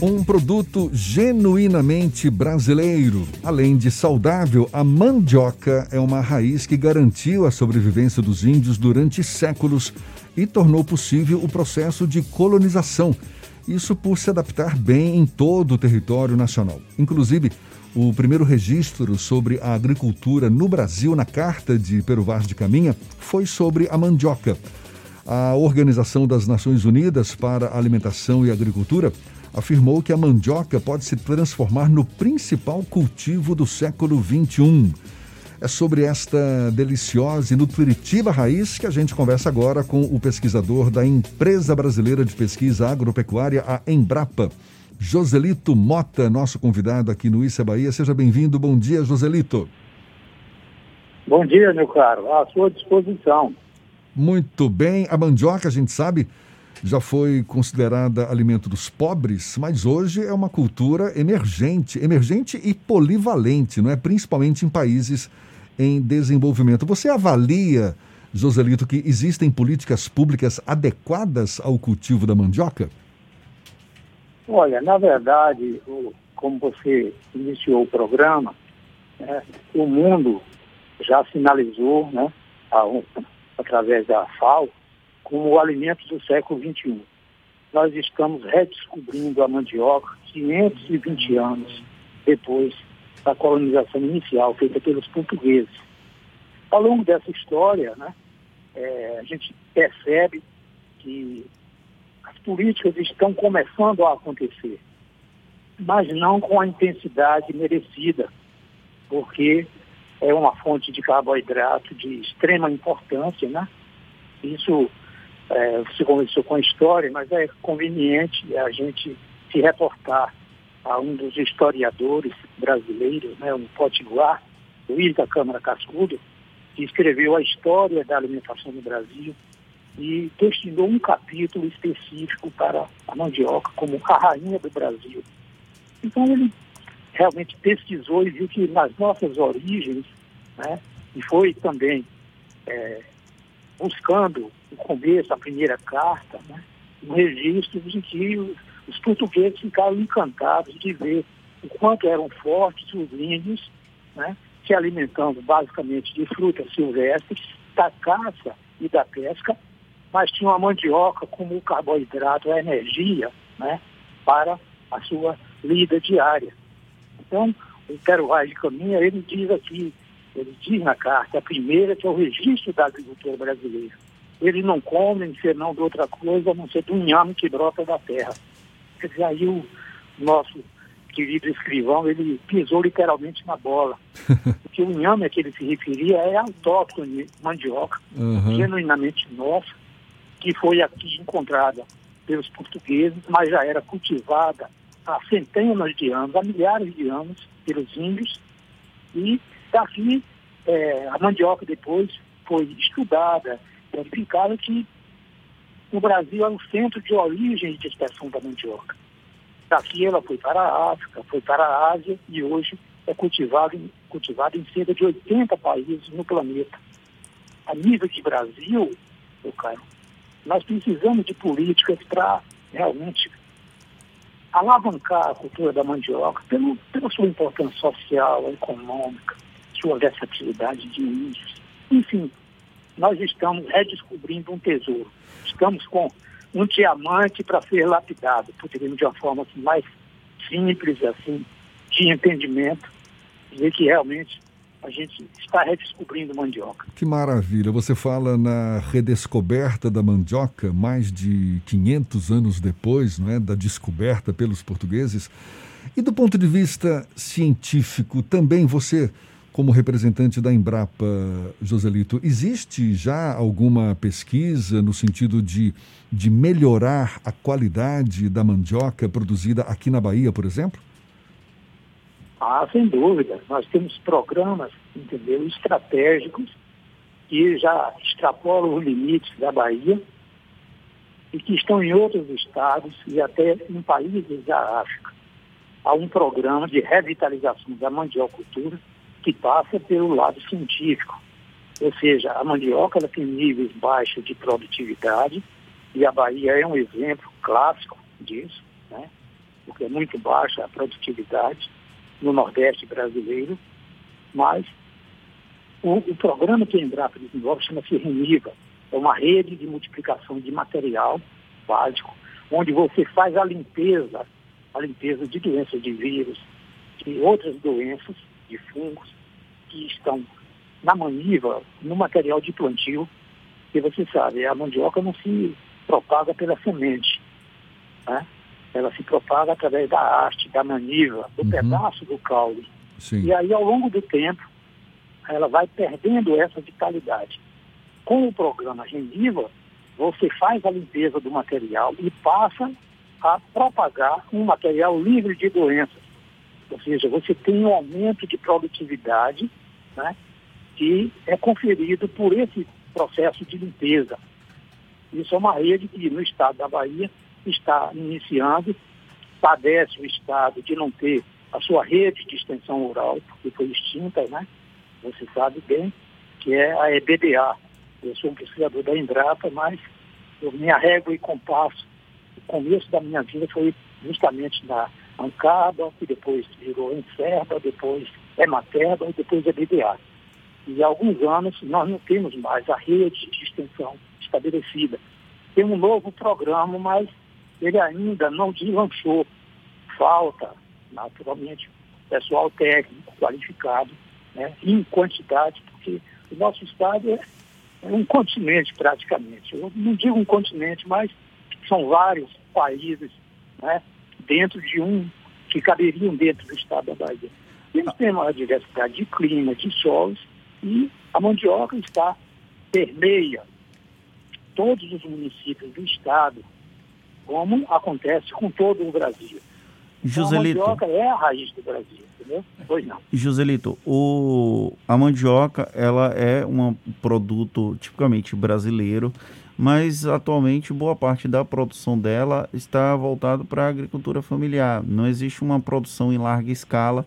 Um produto genuinamente brasileiro. Além de saudável, a mandioca é uma raiz que garantiu a sobrevivência dos índios durante séculos e tornou possível o processo de colonização. Isso por se adaptar bem em todo o território nacional. Inclusive, o primeiro registro sobre a agricultura no Brasil na Carta de Pero Vaz de Caminha foi sobre a mandioca. A Organização das Nações Unidas para a Alimentação e Agricultura afirmou que a mandioca pode se transformar no principal cultivo do século XXI. É sobre esta deliciosa e nutritiva raiz que a gente conversa agora com o pesquisador da Empresa Brasileira de Pesquisa Agropecuária, a Embrapa, Joselito Mota, nosso convidado aqui no Issa Bahia. Seja bem-vindo. Bom dia, Joselito. Bom dia, meu caro. À sua disposição. Muito bem. A mandioca, a gente sabe, já foi considerada alimento dos pobres, mas hoje é uma cultura emergente, emergente e polivalente, não é? Principalmente em países em desenvolvimento. Você avalia, Joselito, que existem políticas públicas adequadas ao cultivo da mandioca? Olha, na verdade, como você iniciou o programa, né, o mundo já sinalizou, né, através da FAO, como o alimento do século XXI. Nós estamos redescobrindo a mandioca 520 anos depois da colonização inicial feita pelos portugueses. Ao longo dessa história, né, é, a gente percebe que as políticas estão começando a acontecer, mas não com a intensidade merecida, porque é uma fonte de carboidrato de extrema importância, né? Isso é, você começou com a história, mas é conveniente a gente se reportar a um dos historiadores brasileiros, né, um potiguar, Luiz da Câmara Cascudo, que escreveu a história da alimentação no Brasil e destinou um capítulo específico para a mandioca como a rainha do Brasil. Então ele realmente pesquisou e viu que nas nossas origens, né, e foi também é, buscando o começo, a primeira carta, né, um registro de que os portugueses ficaram encantados de ver o quanto eram fortes os índios, né, se alimentando basicamente de frutas silvestres, da caça e da pesca, mas tinham a mandioca como carboidrato, a energia, né, para a sua lida diária. Então, o Quero de Caminha, ele diz aqui, ele diz na carta, a primeira, que é o registro da agricultura brasileira. Eles não comem senão de outra coisa, a não ser do inhame que brota da terra. Quer dizer, aí o nosso querido escrivão, ele pisou literalmente na bola. Porque o inhame a que ele se referia é autóctone mandioca, uhum. genuinamente nossa, que foi aqui encontrada pelos portugueses, mas já era cultivada há centenas de anos, há milhares de anos, pelos índios. E daqui é, a mandioca depois foi estudada, verificada que o Brasil é o centro de origem de dispersão da mandioca. Daqui ela foi para a África, foi para a Ásia e hoje é cultivada em, em cerca de 80 países no planeta. A nível de Brasil, meu caro, nós precisamos de políticas para realmente alavancar a cultura da mandioca pelo, pela sua importância social, econômica, sua versatilidade de índios. Enfim, nós estamos redescobrindo um tesouro. Estamos com um diamante para ser lapidado, poderíamos de uma forma assim, mais simples, assim, de entendimento, dizer que realmente a gente está redescobrindo mandioca. Que maravilha! Você fala na redescoberta da mandioca mais de 500 anos depois, não é, da descoberta pelos portugueses. E do ponto de vista científico, também você como representante da Embrapa, Joselito, existe já alguma pesquisa no sentido de, de melhorar a qualidade da mandioca produzida aqui na Bahia, por exemplo? Ah, sem dúvida. Nós temos programas, entendeu, estratégicos que já extrapolam os limites da Bahia e que estão em outros estados e até em países da África. Há um programa de revitalização da mandiocultura que passa pelo lado científico. Ou seja, a mandioca ela tem níveis baixos de produtividade e a Bahia é um exemplo clássico disso, né? porque é muito baixa a produtividade no Nordeste brasileiro, mas o, o programa que a Embrapa desenvolve chama-se RENIVA, é uma rede de multiplicação de material básico, onde você faz a limpeza, a limpeza de doenças de vírus, de outras doenças, de fungos, que estão na maniva, no material de plantio, que você sabe, a mandioca não se propaga pela semente, né? ela se propaga através da haste, da maniva, do uhum. pedaço do caule. Sim. E aí, ao longo do tempo, ela vai perdendo essa vitalidade. Com o programa Rendiva, você faz a limpeza do material e passa a propagar um material livre de doenças. Ou seja, você tem um aumento de produtividade né, que é conferido por esse processo de limpeza. Isso é uma rede que no estado da Bahia está iniciando, padece o estado de não ter a sua rede de extensão rural, porque foi extinta, né? Você sabe bem que é a EBDA. Eu sou um pesquisador da Embrapa, mas eu, minha régua e compasso, o começo da minha vida foi justamente na Ancaba, que depois virou Encerba, depois Ematerba e depois EBDA. E há alguns anos nós não temos mais a rede de extensão estabelecida. Tem um novo programa, mas ele ainda não deslanchou. Falta, naturalmente, pessoal técnico qualificado, né, em quantidade, porque o nosso estado é, é um continente praticamente. Eu não digo um continente, mas são vários países né, dentro de um que caberiam dentro do estado da Bahia. Eles têm uma diversidade de clima, de solos, e a mandioca está permeia todos os municípios do estado, como acontece com todo o Brasil. Joselito. Então, a mandioca é a raiz do Brasil, entendeu? Pois não. Joselito, o, a mandioca ela é um produto tipicamente brasileiro, mas atualmente boa parte da produção dela está voltada para a agricultura familiar. Não existe uma produção em larga escala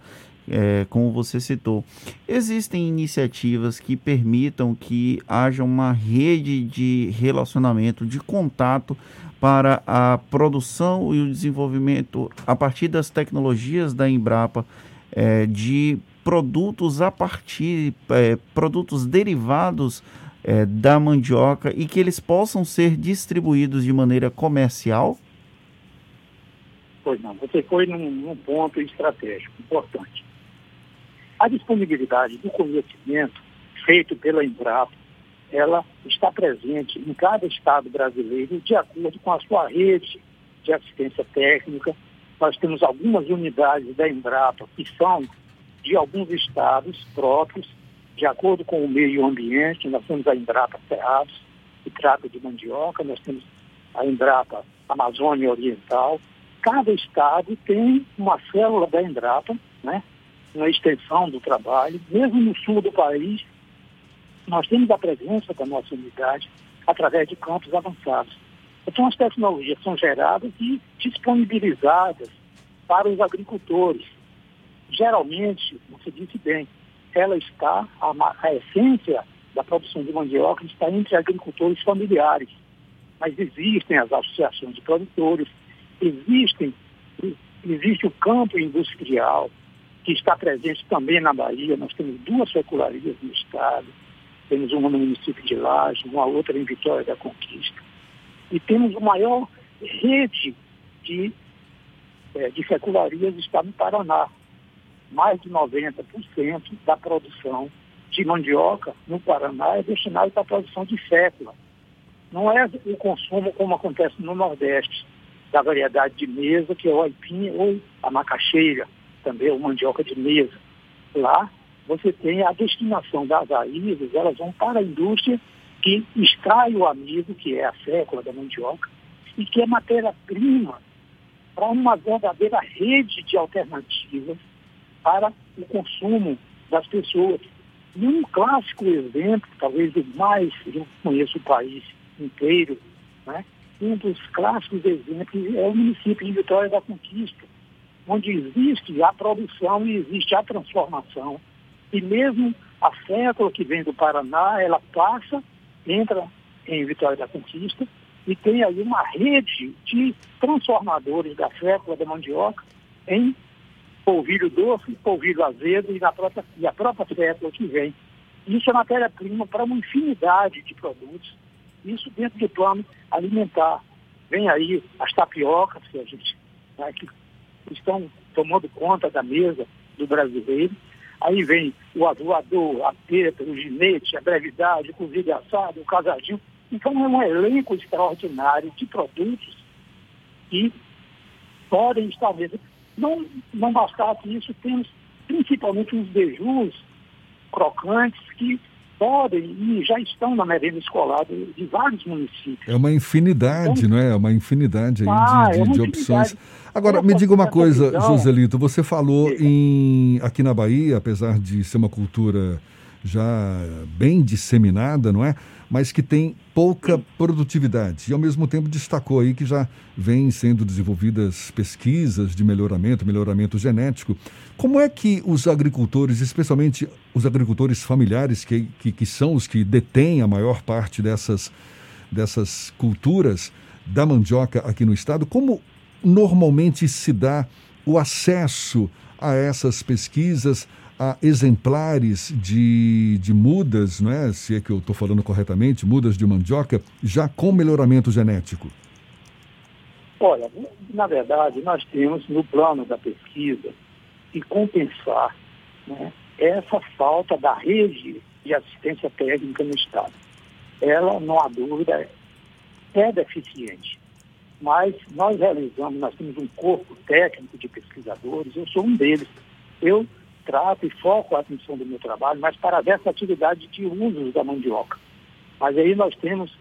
é, como você citou. Existem iniciativas que permitam que haja uma rede de relacionamento, de contato para a produção e o desenvolvimento a partir das tecnologias da Embrapa é, de produtos a partir é, produtos derivados é, da mandioca e que eles possam ser distribuídos de maneira comercial? Pois não, você foi num, num ponto estratégico importante. A disponibilidade do conhecimento feito pela Embrapa, ela está presente em cada estado brasileiro de acordo com a sua rede de assistência técnica. Nós temos algumas unidades da Embrapa que são de alguns estados próprios, de acordo com o meio ambiente. Nós temos a Embrapa Cerrados, que trata de mandioca, nós temos a Embrapa Amazônia Oriental. Cada estado tem uma célula da Embrapa, né, na extensão do trabalho, mesmo no sul do país, nós temos a presença da nossa unidade através de campos avançados. Então, as tecnologias são geradas e disponibilizadas para os agricultores. Geralmente, você disse bem, ela está, a, a essência da produção de mandioca está entre agricultores familiares. Mas existem as associações de produtores, existem, existe o campo industrial, que está presente também na Bahia. Nós temos duas secularias no estado, temos uma no município de Laje, uma outra em Vitória da Conquista. E temos a maior rede de, é, de secularias está no Paraná. Mais de 90% da produção de mandioca no Paraná é destinada para a produção de fécula. Não é o consumo como acontece no Nordeste, da variedade de mesa, que é o aipim ou a macaxeira também, o mandioca de mesa. Lá você tem a destinação das raízes, elas vão para a indústria que extrai o amido, que é a fécula da mandioca, e que é matéria-prima para uma verdadeira rede de alternativas para o consumo das pessoas. E um clássico exemplo, talvez o mais, eu conheço o país inteiro, né? um dos clássicos exemplos é o município de Vitória da Conquista, onde existe a produção e existe a transformação. E mesmo a fécula que vem do Paraná, ela passa, entra em Vitória da Conquista e tem aí uma rede de transformadores da fécula da mandioca em polvilho doce, polvilho azedo e, na própria, e a própria fécula que vem. Isso é matéria-prima para uma infinidade de produtos, isso dentro do plano alimentar. Vem aí as tapiocas, que a gente né, que estão tomando conta da mesa do brasileiro. Aí vem o avoador, a teta, o ginete, a brevidade, o cozido assado, o casadinho. Então é um elenco extraordinário de produtos que podem estar mesmo. Não, não bastasse isso, temos principalmente os beijus crocantes que podem e já estão na merenda escolar de, de vários municípios. É uma infinidade, então, não é? é? Uma infinidade aí ah, de, de, é de opções. Agora, me diga uma coisa, Joselito, você falou em aqui na Bahia, apesar de ser uma cultura já bem disseminada, não é? Mas que tem pouca produtividade. E ao mesmo tempo destacou aí que já vem sendo desenvolvidas pesquisas de melhoramento, melhoramento genético. Como é que os agricultores, especialmente os agricultores familiares, que, que, que são os que detêm a maior parte dessas, dessas culturas da mandioca aqui no estado, como normalmente se dá o acesso a essas pesquisas, a exemplares de, de mudas, é? se é que eu estou falando corretamente, mudas de mandioca, já com melhoramento genético? Olha, na verdade, nós temos no plano da pesquisa que compensar né, essa falta da rede de assistência técnica no Estado. Ela, não há dúvida, é deficiente. Mas nós realizamos, nós temos um corpo técnico de pesquisadores, eu sou um deles. Eu trato e foco a atenção do meu trabalho, mas para essa atividade de usos da mandioca. Mas aí nós temos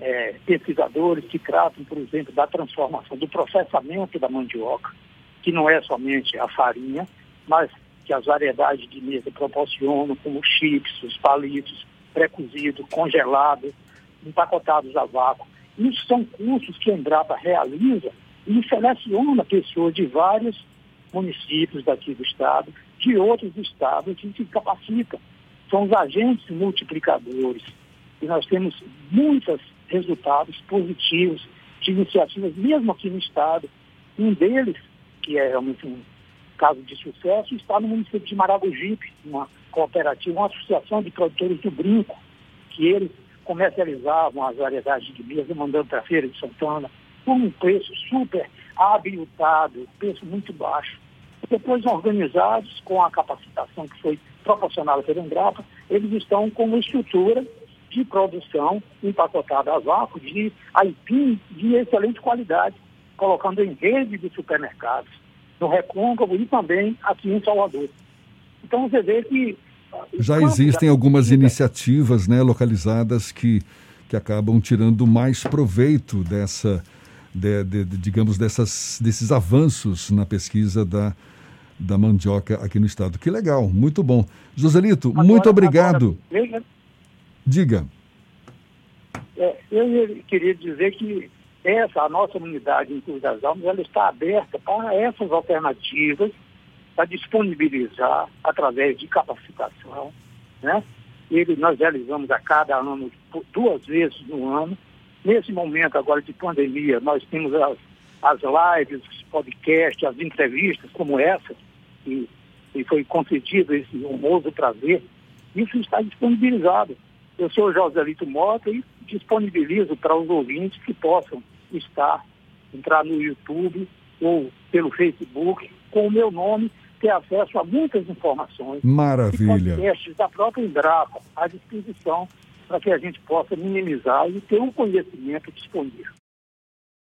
é, pesquisadores que tratam, por exemplo, da transformação, do processamento da mandioca, que não é somente a farinha, mas que as variedades de mesa proporcionam, como chips, os palitos, pré-cozido, congelado, empacotados a vácuo. Isso são cursos que a Embrapa realiza e seleciona pessoas de vários municípios daqui do estado de outros estados que se capacitam. São os agentes multiplicadores. E nós temos muitos resultados positivos de iniciativas, mesmo aqui no estado. Um deles, que é realmente um caso de sucesso, está no município de Maragogipe, uma cooperativa, uma associação de produtores do brinco, que eles comercializavam as variedades de mesa, mandando para a Feira de Santana, por um preço super habilitado, preço muito baixo. Depois, organizados com a capacitação que foi proporcionada pela Embrapa, eles estão com uma estrutura de produção empacotada a vácuo de aipim de excelente qualidade, colocando em rede de supermercados no Recôncavo e também aqui em Salvador. Então você vê que ah, já existem algumas iniciativas né, localizadas que, que acabam tirando mais proveito dessa, de, de, de, digamos, dessas, desses avanços na pesquisa da, da mandioca aqui no estado. Que legal, muito bom. Joselito, agora, muito obrigado. Agora, Diga. É, eu queria dizer que essa, a nossa unidade em Cruz das Almas, ela está aberta para essas alternativas, para disponibilizar através de capacitação, né? Ele, nós realizamos a cada ano, duas vezes no ano. Nesse momento agora de pandemia, nós temos as, as lives, os podcasts, as entrevistas como essa, que, que foi concedido esse honroso prazer, isso está disponibilizado. Eu sou o Joselito Mota e disponibilizo para os ouvintes que possam estar, entrar no YouTube ou pelo Facebook com o meu nome, ter acesso a muitas informações. Maravilha. E testes da própria Embrapa à disposição para que a gente possa minimizar e ter um conhecimento disponível.